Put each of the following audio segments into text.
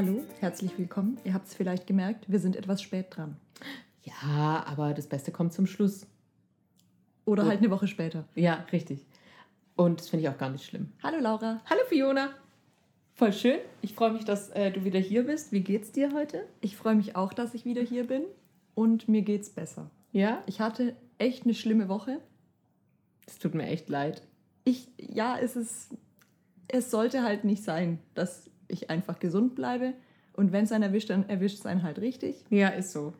Hallo, herzlich willkommen. Ihr habt es vielleicht gemerkt, wir sind etwas spät dran. Ja, aber das Beste kommt zum Schluss. Oder halt eine Woche später. Ja, richtig. Und das finde ich auch gar nicht schlimm. Hallo Laura. Hallo Fiona. Voll schön. Ich freue mich, dass äh, du wieder hier bist. Wie geht's dir heute? Ich freue mich auch, dass ich wieder hier bin und mir geht's besser. Ja? Ich hatte echt eine schlimme Woche. Es tut mir echt leid. Ich, ja, es ist, es sollte halt nicht sein, dass ich einfach gesund bleibe. Und wenn es einen erwischt, dann erwischt es einen halt richtig. Ja, ist so.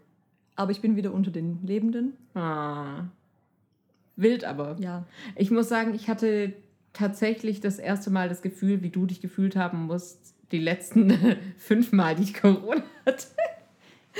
Aber ich bin wieder unter den Lebenden. Ah. Wild aber. Ja. Ich muss sagen, ich hatte tatsächlich das erste Mal das Gefühl, wie du dich gefühlt haben musst, die letzten fünf Mal, die ich Corona hatte.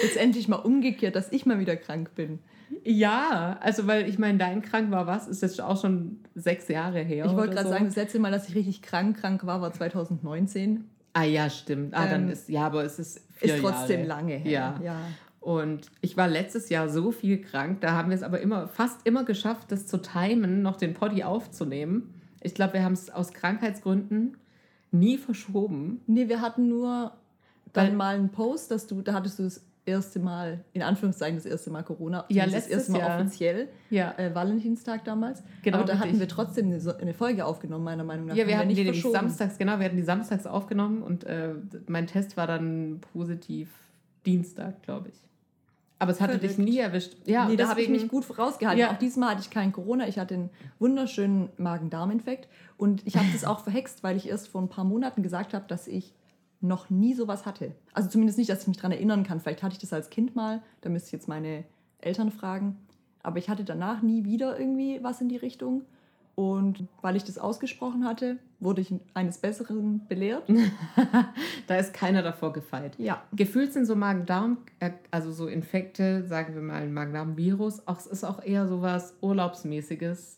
Jetzt endlich mal umgekehrt, dass ich mal wieder krank bin. Ja, also weil ich meine, dein krank war was, ist jetzt auch schon sechs Jahre her. Ich wollte gerade so. sagen, das letzte Mal, dass ich richtig krank krank war, war 2019. Ah ja, stimmt. Ah, dann Ähm, ist, ja, aber es ist vier Ist trotzdem Jahre. lange her. Ja. ja. Und ich war letztes Jahr so viel krank, da haben wir es aber immer, fast immer geschafft, das zu timen, noch den Poddy aufzunehmen. Ich glaube, wir haben es aus Krankheitsgründen nie verschoben. Nee, wir hatten nur dann Weil- mal einen Post, dass du, da hattest du das erste Mal, in Anführungszeichen das erste Mal Corona, Ja, das erste Mal Jahr. offiziell, Ja. äh, Valentinstag damals. Genau, Aber da hatten richtig. wir trotzdem eine, eine Folge aufgenommen, meiner Meinung nach. Ja, wir hatten die nämlich verschoben. samstags, genau, wir hatten die samstags aufgenommen und äh, mein Test war dann positiv Dienstag, glaube ich. Aber es hatte dich Verrückt. nie erwischt. Ja, nee, und da habe ich mich gut vorausgehalten. Ja. Auch diesmal hatte ich kein Corona. Ich hatte einen wunderschönen Magen-Darm-Infekt. Und ich habe das auch verhext, weil ich erst vor ein paar Monaten gesagt habe, dass ich noch nie sowas hatte. Also zumindest nicht, dass ich mich daran erinnern kann. Vielleicht hatte ich das als Kind mal. Da müsste ich jetzt meine Eltern fragen. Aber ich hatte danach nie wieder irgendwie was in die Richtung. Und weil ich das ausgesprochen hatte, wurde ich eines Besseren belehrt. da ist keiner davor gefeit. Ja. Gefühlt sind so Magen-Darm, äh, also so Infekte, sagen wir mal ein Magen-Darm-Virus, auch, es ist auch eher sowas Urlaubsmäßiges,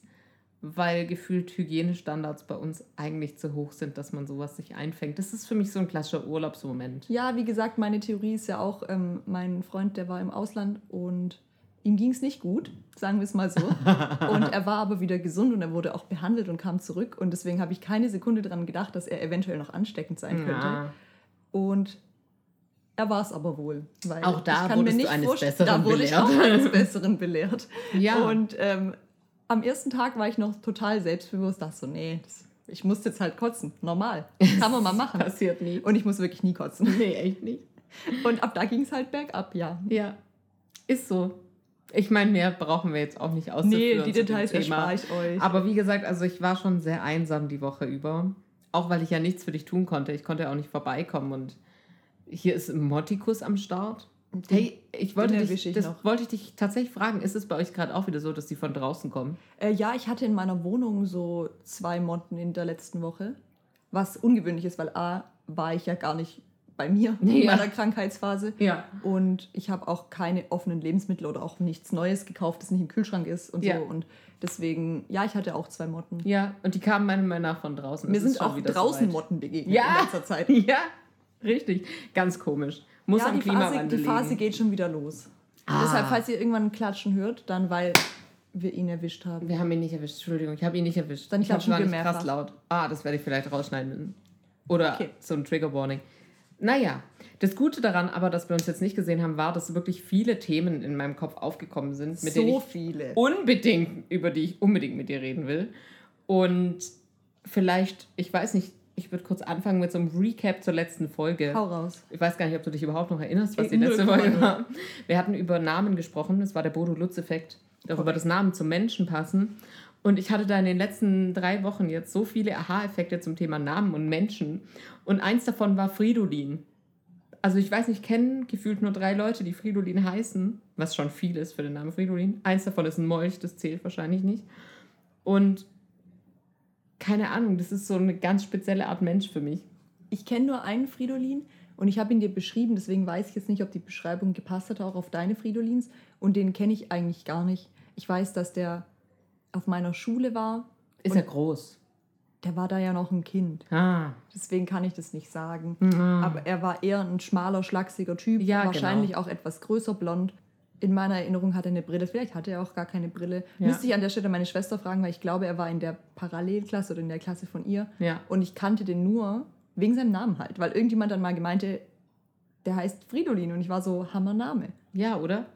weil gefühlt Hygienestandards bei uns eigentlich zu hoch sind, dass man sowas sich einfängt. Das ist für mich so ein klassischer Urlaubsmoment. Ja, wie gesagt, meine Theorie ist ja auch, ähm, mein Freund, der war im Ausland und ihm ging es nicht gut, sagen wir es mal so. und er war aber wieder gesund und er wurde auch behandelt und kam zurück. Und deswegen habe ich keine Sekunde daran gedacht, dass er eventuell noch ansteckend sein könnte. Ja. Und er war es aber wohl. Weil Auch da ich kann mir nicht eines Besseren Da wurde ich auch eines Besseren belehrt. Ja. Und ähm, am ersten Tag war ich noch total selbstbewusst, dachte so, nee, das, ich muss jetzt halt kotzen. Normal. Kann man mal machen. Passiert nie. Und ich muss wirklich nie kotzen. Nee, echt nicht. Und ab da ging es halt bergab, ja. Ja, ist so. Ich meine, mehr brauchen wir jetzt auch nicht auszuführen. Nee, die Details erspare ich euch. Aber wie gesagt, also ich war schon sehr einsam die Woche über. Auch weil ich ja nichts für dich tun konnte. Ich konnte ja auch nicht vorbeikommen. Und hier ist Mottikus am Start. Hey, ich wollte, dich, das noch. wollte ich dich tatsächlich fragen. Ist es bei euch gerade auch wieder so, dass die von draußen kommen? Äh, ja, ich hatte in meiner Wohnung so zwei Motten in der letzten Woche. Was ungewöhnlich ist, weil A, war ich ja gar nicht bei mir in Ja. meiner Krankheitsphase. Ja. Und ich habe auch keine offenen Lebensmittel oder auch nichts Neues gekauft, das nicht im Kühlschrank ist und Ja. so. Und deswegen, ja, ich hatte auch zwei Motten. Ja, und die kamen meiner Meinung nach von draußen. Mir sind auch draußen soweit. Motten begegnet Ja. in letzter Zeit. Ja, richtig. Ganz komisch. Muss ja, am die Phase, Klimawandel die Phase liegen. geht schon wieder los. Ah. Deshalb, falls ihr irgendwann ein Klatschen hört, dann weil wir ihn erwischt haben. Wir haben ihn nicht erwischt. Entschuldigung, ich habe ihn nicht erwischt. Dann ich klatschen wir nicht mehrfach. krass laut. Ah, das werde ich vielleicht rausschneiden. Oder Okay. so ein Trigger Warning. Naja, das Gute daran aber, dass wir uns jetzt nicht gesehen haben, war, dass wirklich viele Themen in meinem Kopf aufgekommen sind, mit denen so ich viele. unbedingt, über die ich unbedingt mit dir reden will. Und vielleicht, ich weiß nicht, ich würde kurz anfangen mit so einem Recap zur letzten Folge. Hau raus. Ich weiß gar nicht, ob du dich überhaupt noch erinnerst, was Ich- die letzte 0,0. Folge war. Wir hatten über Namen gesprochen, das war der Bodo-Lutz-Effekt, darüber, Korrekt. dass Namen zum Menschen passen. Und ich hatte da in den letzten drei Wochen jetzt so viele Aha-Effekte zum Thema Namen und Menschen. Und eins davon war Fridolin. Also ich weiß nicht, kennen gefühlt nur drei Leute, die Fridolin heißen, was schon viel ist für den Namen Fridolin. Eins davon ist ein Molch, das zählt wahrscheinlich nicht. Und keine Ahnung, das ist so eine ganz spezielle Art Mensch für mich. Ich kenne nur einen Fridolin und ich habe ihn dir beschrieben, deswegen weiß ich jetzt nicht, ob die Beschreibung gepasst hat auch auf deine Fridolins und den kenne ich eigentlich gar nicht. Ich weiß, dass der auf meiner Schule war. Ist er groß? Der war da ja noch ein Kind, Ah. deswegen kann ich das nicht sagen. Mhm. Aber er war eher ein schmaler, schlachsiger Typ, Ja, wahrscheinlich genau. auch etwas größer, blond. In meiner Erinnerung hat er eine Brille, vielleicht hatte er auch gar keine Brille. Ja. Müsste ich an der Stelle meine Schwester fragen, weil ich glaube, er war in der Parallelklasse oder in der Klasse von ihr. Ja. Und ich kannte den nur wegen seinem Namen halt, weil irgendjemand dann mal gemeinte, der heißt Fridolin und ich war so, Hammername. Ja, oder?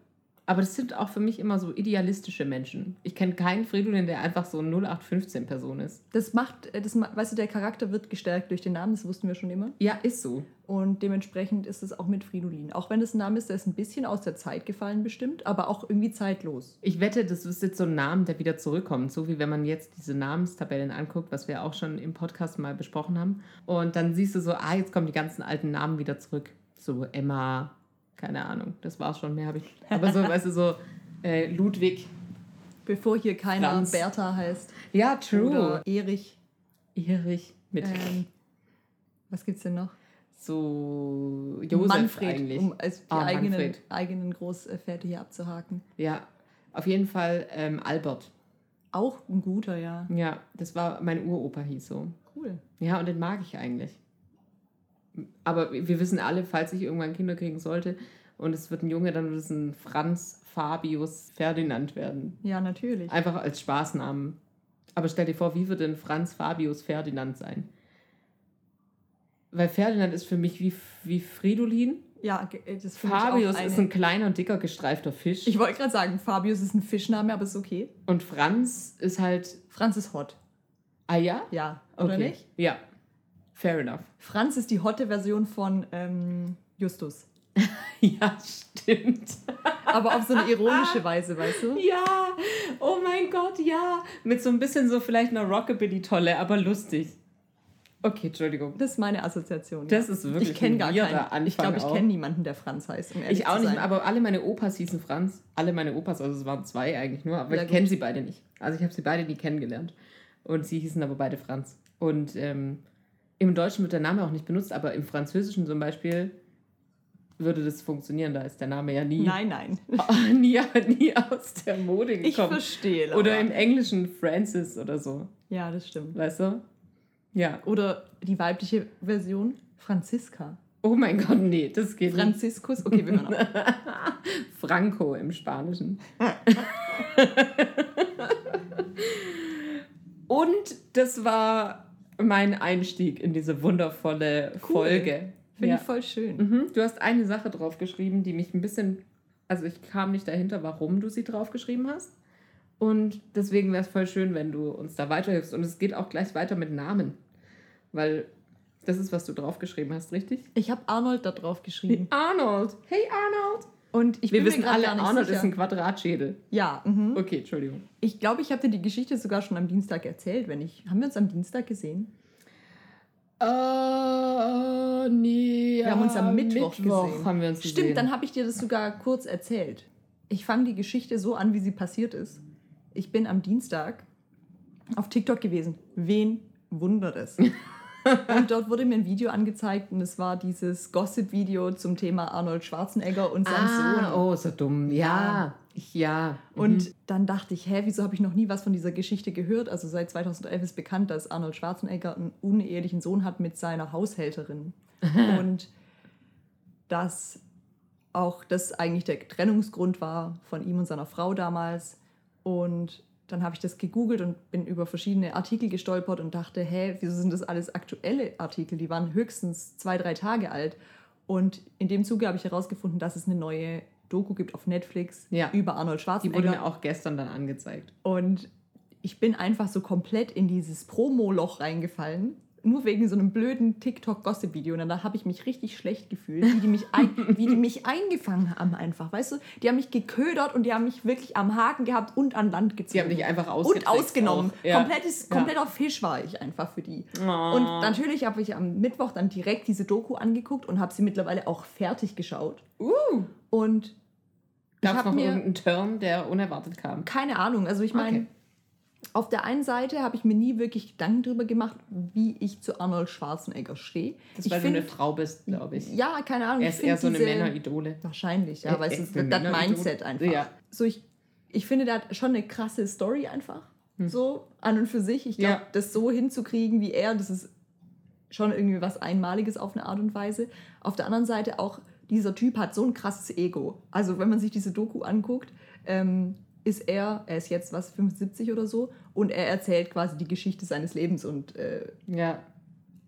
Aber das sind auch für mich immer so idealistische Menschen. Ich kenne keinen Fridolin, der einfach so eine 0815-Person ist. Das macht, äh, das, weißt du, der Charakter wird gestärkt durch den Namen, das wussten wir schon immer. Ja, ist so. Und dementsprechend ist es auch mit Fridolin. Auch wenn es ein Name ist, der ist ein bisschen aus der Zeit gefallen bestimmt, aber auch irgendwie zeitlos. Ich wette, das ist jetzt so ein Name, der wieder zurückkommt. So wie wenn man jetzt diese Namenstabellen anguckt, was wir auch schon im Podcast mal besprochen haben. Und dann siehst du so, ah, jetzt kommen die ganzen alten Namen wieder zurück. So Emma, keine Ahnung, das war's schon, mehr habe ich. Aber so, weißt du, so äh, Ludwig. Bevor hier keiner Franz. Bertha heißt. Ja, true. Oder Erich. Erich mit Ähm, was gibt's denn noch? so Josef Manfred, eigentlich. um als die Ah, eigenen, Manfred. eigenen Großväter hier abzuhaken. Ja, auf jeden Fall ähm, Albert. Auch ein guter, ja. Ja, das war mein Uropa hieß so. Cool. Ja, und den mag ich eigentlich. Aber wir wissen alle, falls ich irgendwann Kinder kriegen sollte und es wird ein Junge, dann wird es ein Franz Fabius Ferdinand werden. Ja, natürlich. Einfach als Spaßnamen. Aber stell dir vor, wie wird denn Franz Fabius Ferdinand sein? Weil Ferdinand ist für mich wie, wie Fridolin. Ja, äh, das Fabius ist ein kleiner, dicker, gestreifter Fisch. Ich wollte gerade sagen, Fabius ist ein Fischname, aber ist okay. und Franz ist halt. Franz ist hot. Ah ja? Ja, oder Okay. nicht? Ja. Fair enough. Franz ist die hotte Version von ähm, Justus. Ja, stimmt. Aber auf so eine ironische Weise, weißt du? Ja, oh mein Gott, ja. Mit so ein bisschen so vielleicht einer Rockabilly-Tolle, aber lustig. Okay, Entschuldigung. Das ist meine Assoziation. Das ja. ist wirklich Ich kenne gar keinen. Ich glaube, ich kenne niemanden, der Franz heißt. Um Ich auch nicht, mehr, aber alle meine Opas hießen Franz. Alle meine Opas, also es waren zwei eigentlich nur, aber Ja, ich kenne sie beide nicht. Also ich habe sie beide nie kennengelernt. Und sie hießen aber beide Franz. Und ähm, im Deutschen wird der Name auch nicht benutzt, aber im Französischen zum Beispiel würde das funktionieren. Da ist der Name ja nie, Nein, nein. nie, nie aus der Mode Ich gekommen. verstehe. Laura. Oder im Englischen Francis oder so. Ja, das stimmt. Weißt du? Ja. Oder die weibliche Version, Franziska. Oh mein Gott, nee, das geht nicht. Franziskus. Okay, wir hören auf. Franco im Spanischen. Und das war mein Einstieg in diese wundervolle Cool. Folge. Finde Ja. ich voll schön. Mhm. Du hast eine Sache draufgeschrieben, die mich ein bisschen. Also ich kam nicht dahinter, warum du sie draufgeschrieben hast. Und deswegen wäre es voll schön, wenn du uns da weiterhilfst. Und es geht auch gleich weiter mit Namen. Weil das ist, was du draufgeschrieben hast, richtig? Ich habe Arnold da drauf geschrieben. Arnold. Hey Arnold. Und ich Wir bin wissen alle, Arnold sicher. ist ein Quadratschädel. Ja, mhm. Okay, Entschuldigung. ich glaube, ich habe dir die Geschichte sogar schon am Dienstag erzählt. Wenn ich, haben wir uns am Dienstag gesehen? Uh, nee. Wir haben uns am Mittwoch, gesehen. haben wir uns Stimmt, gesehen. dann habe ich dir das sogar kurz erzählt. Ich fange die Geschichte so an, wie sie passiert ist. Ich bin am Dienstag auf TikTok gewesen. Wen wundert es? und dort wurde mir ein Video angezeigt und es war dieses Gossip-Video zum Thema Arnold Schwarzenegger und sein Sohn. ah, oh, so dumm. Ja. Ja. Und Mhm. dann dachte ich, hä, wieso habe ich noch nie was von dieser Geschichte gehört? Also seit 2011 ist bekannt, dass Arnold Schwarzenegger einen unehelichen Sohn hat mit seiner Haushälterin. und dass auch das eigentlich der Trennungsgrund war von ihm und seiner Frau damals. Und dann habe ich das gegoogelt und bin über verschiedene Artikel gestolpert und dachte, hä, wieso sind das alles aktuelle Artikel? Die waren höchstens zwei, drei Tage alt. Und in dem Zuge habe ich herausgefunden, dass es eine neue Doku gibt auf Netflix Ja. über Arnold Die wurde Schwarzenegger. mir auch gestern dann angezeigt. Und ich bin einfach so komplett in dieses Promo-Loch reingefallen. Nur wegen so einem blöden TikTok-Gossip-Video. Und dann habe ich mich richtig schlecht gefühlt, wie die, mich wie die mich eingefangen haben einfach. Weißt du, die haben mich geködert und die haben mich wirklich am Haken gehabt und an Land gezogen. Sie haben dich einfach und ausgetrickst ausgenommen. Ja. Komplettes, Ja. kompletter Fisch war ich einfach für die. Oh. Und natürlich habe ich am Mittwoch dann direkt diese Doku angeguckt und habe sie mittlerweile auch fertig geschaut. Uh, Und Gab es noch mir irgendeinen Turn, der unerwartet kam? keine Ahnung. Also ich meine, Okay. Auf der einen Seite habe ich mir nie wirklich Gedanken darüber gemacht, wie ich zu Arnold Schwarzenegger stehe. Das ich weil du eine find- Frau bist, glaube ich. Ja, keine Ahnung. er ich ist eher so eine diese- Männeridole. Wahrscheinlich, ja, weil es ist eine das. Mindset einfach. Ja. So ich, ich finde, der hat schon eine krasse Story einfach. So an und für sich. Ich glaube, Hm. Ja. das so hinzukriegen wie er, das ist schon irgendwie was Einmaliges auf eine Art und Weise. Auf der anderen Seite auch, dieser Typ hat so ein krasses Ego. Also wenn man sich diese Doku anguckt, ähm, ist er, er ist jetzt was, 75 oder so, und er erzählt quasi die Geschichte seines Lebens und äh, Ja.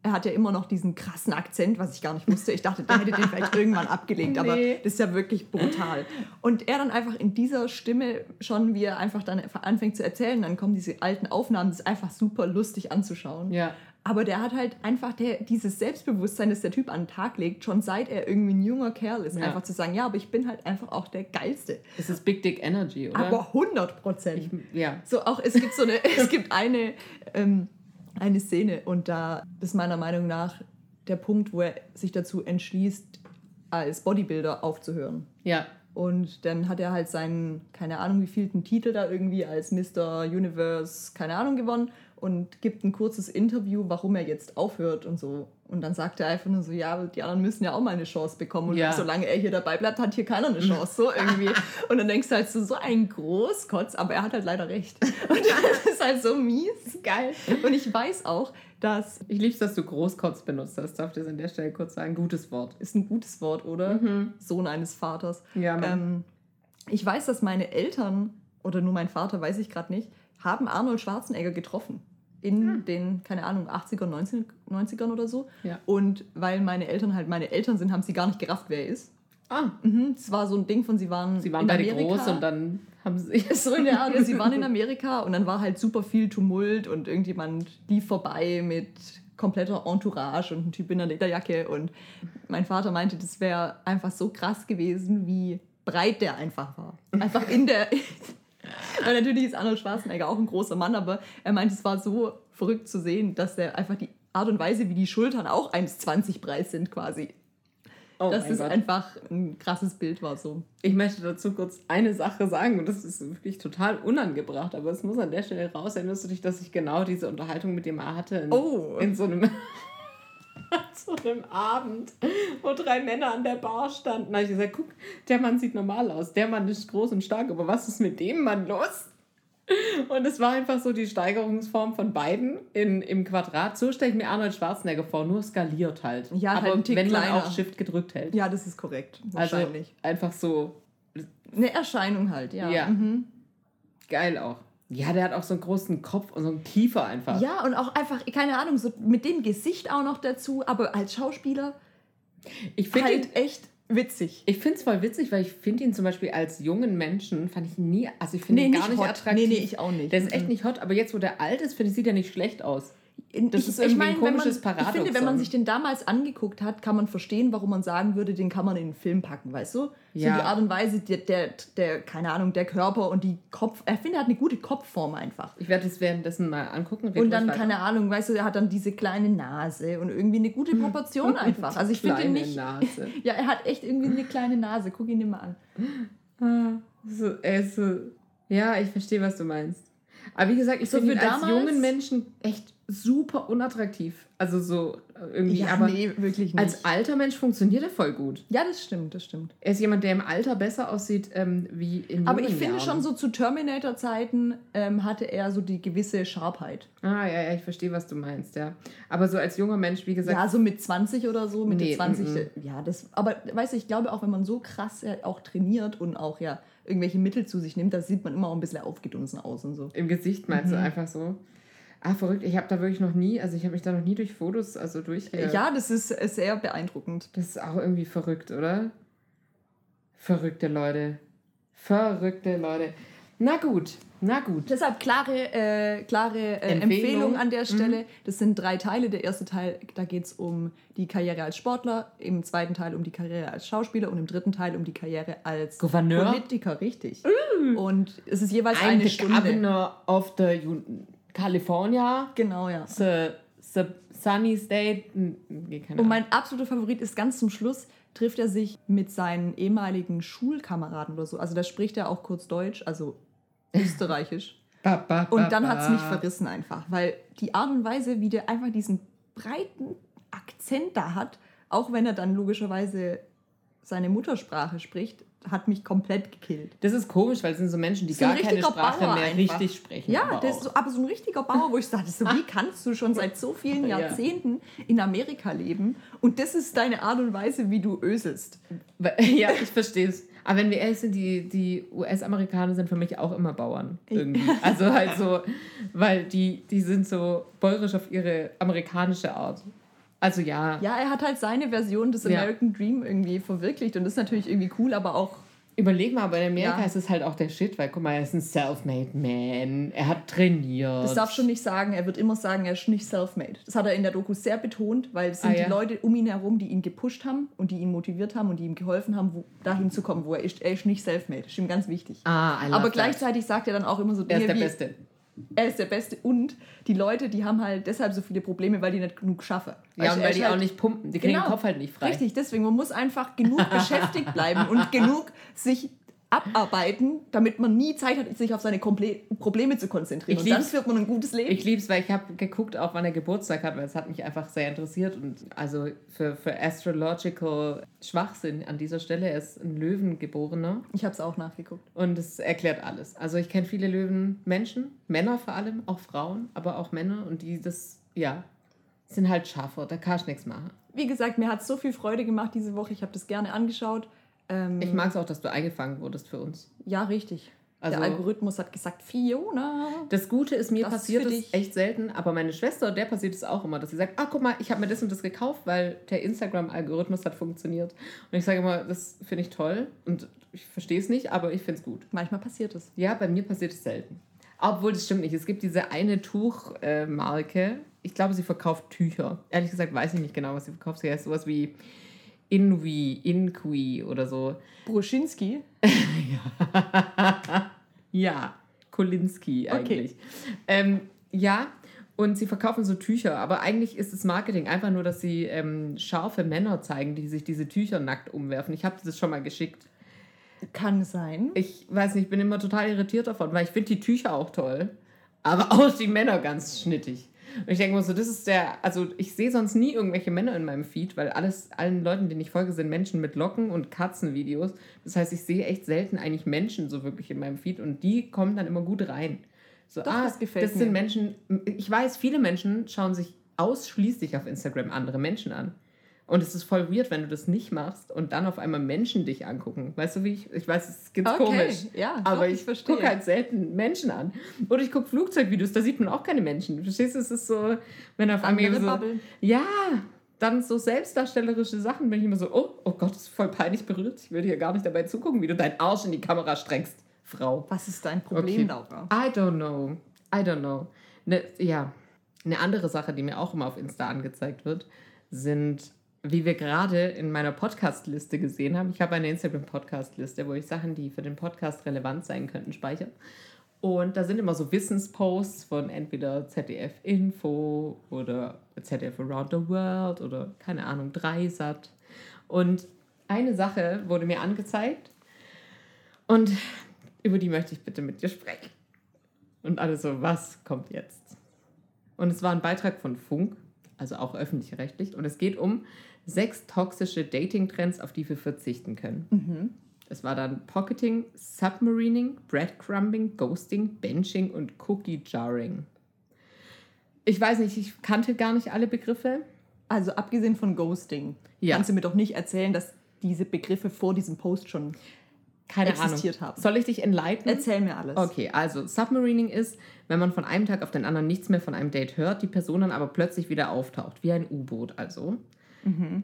er hat ja immer noch diesen krassen Akzent, was ich gar nicht wusste. Ich dachte, der hätte den vielleicht irgendwann abgelegt, aber Nee. das ist ja wirklich brutal. Und er dann einfach in dieser Stimme schon, wie er einfach dann anfängt zu erzählen, dann kommen diese alten Aufnahmen, das ist einfach super lustig anzuschauen. Ja. Aber der hat halt einfach der, dieses Selbstbewusstsein, das der Typ an den Tag legt, schon seit er irgendwie ein junger Kerl ist, Ja. einfach zu sagen, ja, aber ich bin halt einfach auch der Geilste. Es ist Big Dick Energy, oder? Aber 100 Prozent. ja. So auch, es gibt so eine, es gibt eine, ähm, eine Szene und da ist meiner Meinung nach der Punkt, wo er sich dazu entschließt, als Bodybuilder aufzuhören. Ja. Und dann hat er halt seinen, keine Ahnung, wie vielten Titel da irgendwie als Mr. Universe, keine Ahnung, gewonnen und gibt ein kurzes Interview, warum er jetzt aufhört und so. Und dann sagt er einfach nur so, ja, die anderen müssen ja auch mal eine Chance bekommen. Und Ja. solange er hier dabei bleibt, hat hier keiner eine Chance, so irgendwie. Und dann denkst du halt so, so ein Großkotz, aber er hat halt leider recht. Und das ist halt so mies. Geil. Und ich weiß auch, dass, Ich lieb's, dass du Großkotz benutzt hast. Darf ich das an der Stelle kurz sagen? Gutes Wort. ist ein gutes Wort, oder? Sohn eines Vaters. Ja. Ähm, ich weiß, dass meine Eltern, oder nur mein Vater, weiß ich gerade nicht, haben Arnold Schwarzenegger getroffen. In den, keine Ahnung, 80er, 90, 90ern oder so. Ja. Und weil meine Eltern halt meine Eltern sind, haben sie gar nicht gerafft, wer er ist. Ah, Mhm, das war so ein Ding von, sie waren, sie waren in beide Amerika. groß und dann haben sie. So in der Art, sie waren in Amerika und dann war halt super viel Tumult und irgendjemand lief vorbei mit kompletter Entourage und ein Typ in einer Lederjacke und mein Vater meinte, das wäre einfach so krass gewesen, wie breit der einfach war. Einfach in der... Weil natürlich ist Arnold Schwarzenegger auch ein großer Mann, aber er meinte, es war so verrückt zu sehen, dass der einfach die Art und Weise, wie die Schultern auch 1,20 breit sind quasi. Oh dass es Gott. einfach ein krasses Bild war so. Ich möchte dazu kurz eine Sache sagen und das ist wirklich total unangebracht, aber es muss an der Stelle raus. Erinnerst du dich, dass ich genau diese Unterhaltung mit dem hatte in, Oh. in so einem so einem Abend, wo drei Männer an der Bar standen. Da habe ich gesagt, guck, der Mann sieht normal aus, der Mann ist groß und stark, aber was ist mit dem Mann los? Und es war einfach so die Steigerungsform von beiden in, im Quadrat. So stelle ich mir Arnold Schwarzenegger vor, nur skaliert halt. Ja, halt aber Tick wenn man kleiner. auch Shift gedrückt hält. Ja, das ist korrekt. also Wahrscheinlich. einfach so Eine Erscheinung halt, ja. Ja. Mhm. Geil auch. Ja, der hat auch so einen großen Kopf und so einen Kiefer einfach. Ja, und auch einfach, keine Ahnung, so mit dem Gesicht auch noch dazu, aber als Schauspieler ich finde ihn, halt echt witzig. ich finde es voll witzig, weil ich finde ihn zum Beispiel als jungen Menschen, fand ich ihn nie, also ich finde ihn gar nicht hot. attraktiv. Nee, nee, ich auch nicht. Der ist echt Mhm. nicht hot, aber jetzt, wo der alt ist, finde ich, sieht er nicht schlecht aus. Das ich, ist ich irgendwie meine, ein wenn man, komisches ich finde, wenn man sich den damals angeguckt hat, kann man verstehen, warum man sagen würde, den kann man in einen Film packen, weißt du? So Ja. die Art und Weise, der, der, der, keine Ahnung, der Körper und die Kopf, er finde, er hat eine gute Kopfform einfach. Ich werde es währenddessen mal angucken. Und dann, keine Ahnung, weißt du, er hat dann diese kleine Nase und irgendwie eine gute Proportion einfach. Also ich finde ihn nicht. Nase. Ja, er hat echt irgendwie eine kleine Nase. Guck ihn dir mal an. So, ist so, ja, ich verstehe, was du meinst. Aber wie gesagt, ich So finde ihn für als damals- jungen Menschen echt super unattraktiv. Also so äh, irgendwie, Ja, aber nee, wirklich nicht. als alter Mensch funktioniert er voll gut. ja, das stimmt, das stimmt. Er ist jemand, der im Alter besser aussieht ähm, wie in Aber ich jungen finde Jahren. schon so zu Terminator-Zeiten ähm, hatte er so die gewisse Scharfheit. Ah, ja, ja, ich verstehe, was du meinst, ja. Aber so als junger Mensch, wie gesagt, Ja, so mit 20 oder so, Mitte Nee, 20. mm, Ja, das, aber weißt du, ich glaube auch, wenn man so krass ja auch trainiert und auch ja irgendwelche Mittel zu sich nimmt, da sieht man immer auch ein bisschen aufgedunsen aus und so. im Gesicht meinst Mhm. du einfach so. Ah, verrückt. Ich habe da wirklich noch nie, also ich habe mich da noch nie durch Fotos, also durch. Ja, das ist äh, sehr beeindruckend. Das ist auch irgendwie verrückt, oder? Verrückte Leute. Verrückte Leute. Na gut, na gut. Deshalb klare, äh, klare äh, Empfehlung. Empfehlung. an der Stelle. Das sind drei Teile. Der erste Teil, da geht es um die Karriere als Sportler, im zweiten Teil um die Karriere als Schauspieler und im dritten Teil um die Karriere als Gouverneur? Politiker, richtig. Und es ist jeweils I'm eine Stunde. governor of the California, Genau, ja. the, the sunny state. Hm, Nee, Und mein absoluter Favorit ist ganz zum Schluss, trifft er sich mit seinen ehemaligen Schulkameraden oder so. Also da spricht er auch kurz Deutsch, also österreichisch. Ba, ba, ba, Und dann hat es mich verrissen einfach, weil die Art und Weise, wie der einfach diesen breiten Akzent da hat, auch wenn er dann logischerweise seine Muttersprache spricht, hat mich komplett gekillt. Das ist komisch, weil es sind so Menschen, die So ein gar keine richtiger Sprache Bauer mehr einfach. richtig sprechen. Ja, aber das ist auch. so, aber so ein richtiger Bauer, wo ich sagte, so, wie kannst du schon seit so vielen Ja. Jahrzehnten in Amerika leben und das ist deine Art und Weise, wie du öselst. Ja, ich verstehe es. Aber wenn wir ehrlich sind, die, die US-Amerikaner sind für mich auch immer Bauern. Irgendwie. Also halt so, weil die, die sind so bäuerisch auf ihre amerikanische Art. Also ja. Ja, er hat halt seine Version des Ja. American Dream irgendwie verwirklicht und das ist natürlich irgendwie cool, aber auch Überleg mal, aber in Amerika Ja. ist es halt auch der Shit, weil guck mal, er ist ein Self-Made Man. Er hat trainiert. Das darf schon nicht sagen, er wird immer sagen, er ist nicht self-made. Das hat er in der Doku sehr betont, weil es sind Ah, die ja. Leute um ihn herum, die ihn gepusht haben und die ihn motiviert haben und die ihm geholfen haben, wo, dahin zu kommen, wo er ist. Er ist nicht self-made. Ist ihm ganz wichtig. Ah, Aber that. gleichzeitig sagt er dann auch immer so Er ist Dinge der wie, Beste. Er ist der Beste und die Leute, die haben halt deshalb so viele Probleme, weil die nicht genug schaffen. Ja, Weißt und weil die halt- auch nicht pumpen. Die kriegen Genau. den Kopf halt nicht frei. Richtig, deswegen, man muss einfach genug beschäftigt bleiben und genug sich abarbeiten, damit man nie Zeit hat, sich auf seine Komple Probleme zu konzentrieren. Ich und dann führt man ein gutes Leben. Ich lieb's, weil ich habe geguckt, auch wann er Geburtstag hat, weil es hat mich einfach sehr interessiert. Und also für, für Astrological Schwachsinn an dieser Stelle, er ist ein Löwengeborener Ich habe es auch nachgeguckt. und es erklärt alles. Also ich kenne viele Löwenmenschen, Männer vor allem, auch Frauen, aber auch Männer und die das, ja, sind halt scharfer, da kannst du nichts machen. Wie gesagt, mir hat es so viel Freude gemacht diese Woche. Ich habe das gerne angeschaut. Ähm, Ich mag es auch, dass du eingefangen wurdest für uns. ja, richtig. Also- der Algorithmus hat gesagt, Fiona. Das Gute ist, mir passiert es echt selten, aber meine Schwester, der passiert es auch immer, dass sie sagt, ah, guck mal, ich habe mir das und das gekauft, weil der Instagram-Algorithmus hat funktioniert. Und ich sage immer, das finde ich toll und ich verstehe es nicht, aber ich finde es gut. Manchmal passiert es. Ja, bei mir passiert es selten. Obwohl, das stimmt nicht. Es gibt diese eine Tuchmarke, ich glaube, sie verkauft Tücher. Ehrlich gesagt weiß ich nicht genau, was sie verkauft. Sie heißt sowas wie Inwi, Inqui oder so. Bruschinski. Ja, Kolinski eigentlich. Ähm, ja, und sie verkaufen so Tücher, aber eigentlich ist das Marketing einfach nur, dass sie ähm, scharfe Männer zeigen, die sich diese Tücher nackt umwerfen. Ich habe das schon mal geschickt. Kann sein. Ich weiß nicht, ich bin immer total irritiert davon, weil ich finde die Tücher auch toll, aber auch die Männer ganz schnittig. Und ich denke mir so, das ist der, also ich sehe sonst nie irgendwelche Männer in meinem Feed, weil alles, allen Leuten, denen ich folge, sind Menschen mit Locken und Katzenvideos. Das heißt, ich sehe echt selten eigentlich Menschen so wirklich in meinem Feed und die kommen dann immer gut rein. So, Doch, ah, das gefällt das sind mir. Menschen, ich weiß, viele Menschen schauen sich ausschließlich auf Instagram andere Menschen an. Und es ist voll weird, wenn du das nicht machst und dann auf einmal Menschen dich angucken. Weißt du, wie ich, ich weiß, es ganz Okay, komisch. ja, aber ich, ich verstehe. gucke halt selten Menschen an. Oder ich gucke Flugzeugvideos, da sieht man auch keine Menschen. Verstehst du, es ist so, wenn auf einmal so, Bubble. ja, dann so selbstdarstellerische Sachen, bin ich immer so, oh, oh Gott, das ist voll peinlich berührt. Ich will dir gar nicht dabei zugucken, wie du deinen Arsch in die Kamera streckst, Frau. Was ist dein Problem, Okay. Laura? I don't know. I don't know. Ne, ja, eine andere Sache, die mir auch immer auf Insta angezeigt wird, sind, wie wir gerade in meiner Podcast-Liste gesehen haben. Ich habe eine Instagram-Podcast-Liste, wo ich Sachen, die für den Podcast relevant sein könnten, speichere. Und da sind immer so Wissensposts von entweder ZDF Info oder ZDF Around the World oder keine Ahnung, Dreisat. Und eine Sache wurde mir angezeigt und über die möchte ich bitte mit dir sprechen. Und alle so, was kommt jetzt? Und es war ein Beitrag von Funk, also auch öffentlich-rechtlich. Und es geht um sechs toxische Dating-Trends, auf die wir verzichten können. Es war dann Pocketing, Submarining, Breadcrumbing, Ghosting, Benching und Cookie Jarring. Ich weiß nicht, ich kannte gar nicht alle Begriffe. Also abgesehen von Ghosting, Ja. kannst du mir doch nicht erzählen, dass diese Begriffe vor diesem Post schon Keine existiert Ahnung. haben. Soll ich dich enlighten? Erzähl mir alles. Okay, also Submarining ist, wenn man von einem Tag auf den anderen nichts mehr von einem Date hört, die Person dann aber plötzlich wieder auftaucht, wie ein U-Boot also.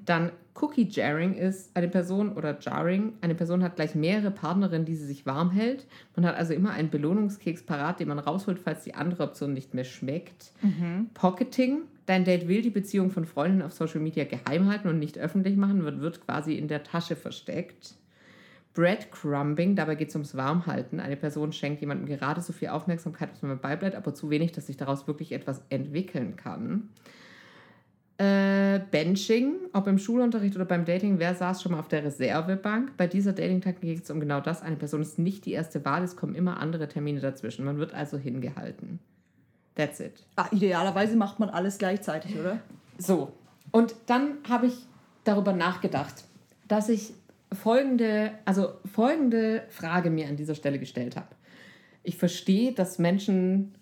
Dann Cookie Jarring ist eine Person oder Jarring, eine Person hat gleich mehrere Partnerinnen, die sie sich warm hält. Man hat also immer einen Belohnungskeks parat, den man rausholt, falls die andere Option nicht mehr schmeckt. Pocketing, dein Date will die Beziehung von Freundinnen auf Social Media geheim halten und nicht öffentlich machen, wird, wird quasi in der Tasche versteckt. Breadcrumbing, dabei geht es ums Warmhalten. Eine Person schenkt jemandem gerade so viel Aufmerksamkeit, dass man beibleibt, aber zu wenig, dass sich daraus wirklich etwas entwickeln kann. Äh, Benching, ob im Schulunterricht oder beim Dating, wer saß schon mal auf der Reservebank? Bei dieser Dating-Taktik geht es um genau das. Eine Person ist nicht die erste Wahl, es kommen immer andere Termine dazwischen. Man wird also hingehalten. That's it. Ah, idealerweise macht man alles gleichzeitig, oder? So, und dann habe ich darüber nachgedacht, dass ich folgende, also folgende Frage mir an dieser Stelle gestellt habe. Ich verstehe, dass Menschen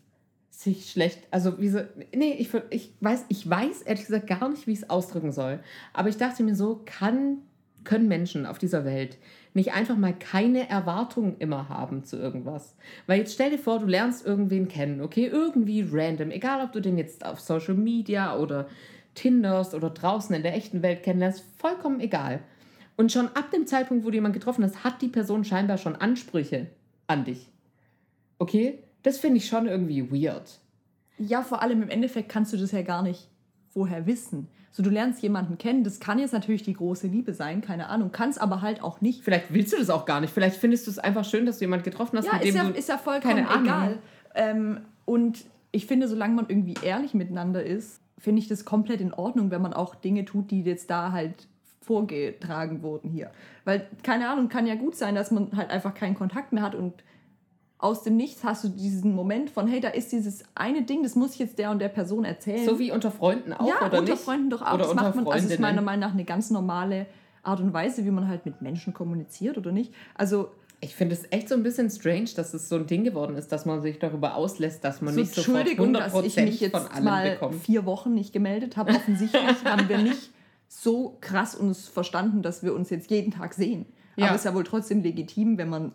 sich schlecht, also wie so, nee, ich, ich, weiß, ich weiß ehrlich gesagt gar nicht, wie ich es ausdrücken soll. Aber ich dachte mir so, kann, können Menschen auf dieser Welt nicht einfach mal keine Erwartungen immer haben zu irgendwas? Weil jetzt stell dir vor, du lernst irgendwen kennen, okay? Irgendwie random, egal ob du den jetzt auf Social Media oder tinderst oder draußen in der echten Welt kennenlernst, vollkommen egal. Und schon ab dem Zeitpunkt, wo du jemanden getroffen hast, hat die Person scheinbar schon Ansprüche an dich. Okay? Das finde ich schon irgendwie weird. Ja, vor allem im Endeffekt kannst du das ja gar nicht vorher wissen. So, du lernst jemanden kennen, das kann jetzt natürlich die große Liebe sein, keine Ahnung, kann es aber halt auch nicht. Vielleicht willst du das auch gar nicht. Vielleicht findest du es einfach schön, dass du jemanden getroffen hast, ja, mit ist dem ja, du ist ja vollkommen keine Ahnung. egal. Ähm, und ich finde, solange man irgendwie ehrlich miteinander ist, finde ich das komplett in Ordnung, wenn man auch Dinge tut, die jetzt da halt vorgetragen wurden hier. Weil, keine Ahnung, kann ja gut sein, dass man halt einfach keinen Kontakt mehr hat und aus dem Nichts hast du diesen Moment von, hey, da ist dieses eine Ding, das muss ich jetzt der und der Person erzählen. So wie unter Freunden auch, ja, oder unter nicht? Freunden doch auch. Oder das macht man, also ist meiner Meinung nach eine ganz normale Art und Weise, wie man halt mit Menschen kommuniziert, oder nicht? Also, Ich finde es echt so ein bisschen strange, dass es so ein Ding geworden ist, dass man sich darüber auslässt, dass man so nicht sofort Entschuldigung, dass 100% ich mich von jetzt mal bekomme. vier Wochen nicht gemeldet habe. Offensichtlich haben wir nicht so krass uns verstanden, dass wir uns jetzt jeden Tag sehen. Ja. Aber es ist ja wohl trotzdem legitim, wenn man,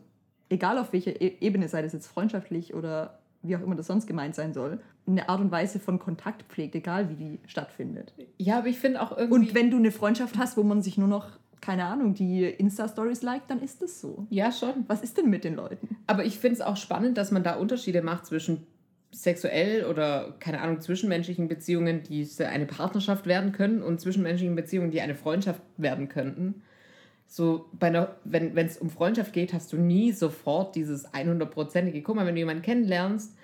egal auf welcher E- Ebene, sei das jetzt freundschaftlich oder wie auch immer das sonst gemeint sein soll, eine Art und Weise von Kontakt pflegt, egal wie die stattfindet. Ja, aber ich finde auch irgendwie... Und wenn du eine Freundschaft hast, wo man sich nur noch, keine Ahnung, die Insta-Stories liked, dann ist das so. ja, schon. Was ist denn mit den Leuten? Aber ich finde es auch spannend, dass man da Unterschiede macht zwischen sexuell oder, keine Ahnung, zwischenmenschlichen Beziehungen, die eine Partnerschaft werden können und zwischenmenschlichen Beziehungen, die eine Freundschaft werden könnten. So, bei einer, wenn es um Freundschaft geht, hast du nie sofort dieses 100%ige. Guck mal, wenn du jemanden kennenlernst